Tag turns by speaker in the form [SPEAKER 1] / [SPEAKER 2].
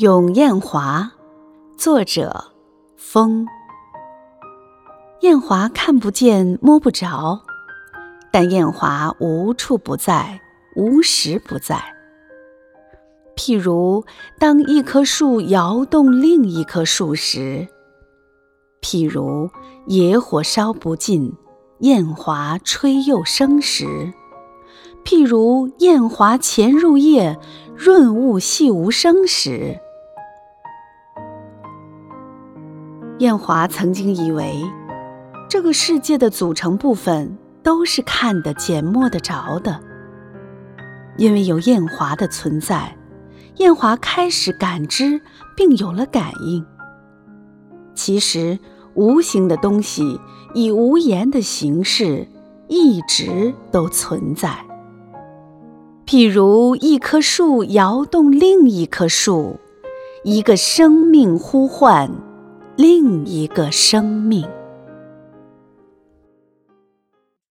[SPEAKER 1] 咏艳华，作者风。艳华看不见摸不着，但艳华无处不在，无时不在。譬如当一棵树摇动另一棵树时，譬如野火烧不尽，艳华吹又生时。譬如艳华潜入夜，润物细无声时，艳华曾经以为，这个世界的组成部分都是看得见、摸得着的。因为有艳华的存在，艳华开始感知，并有了感应。其实，无形的东西以无言的形式，一直都存在。譬如一棵树摇动另一棵树，一个生命呼唤另一个生命。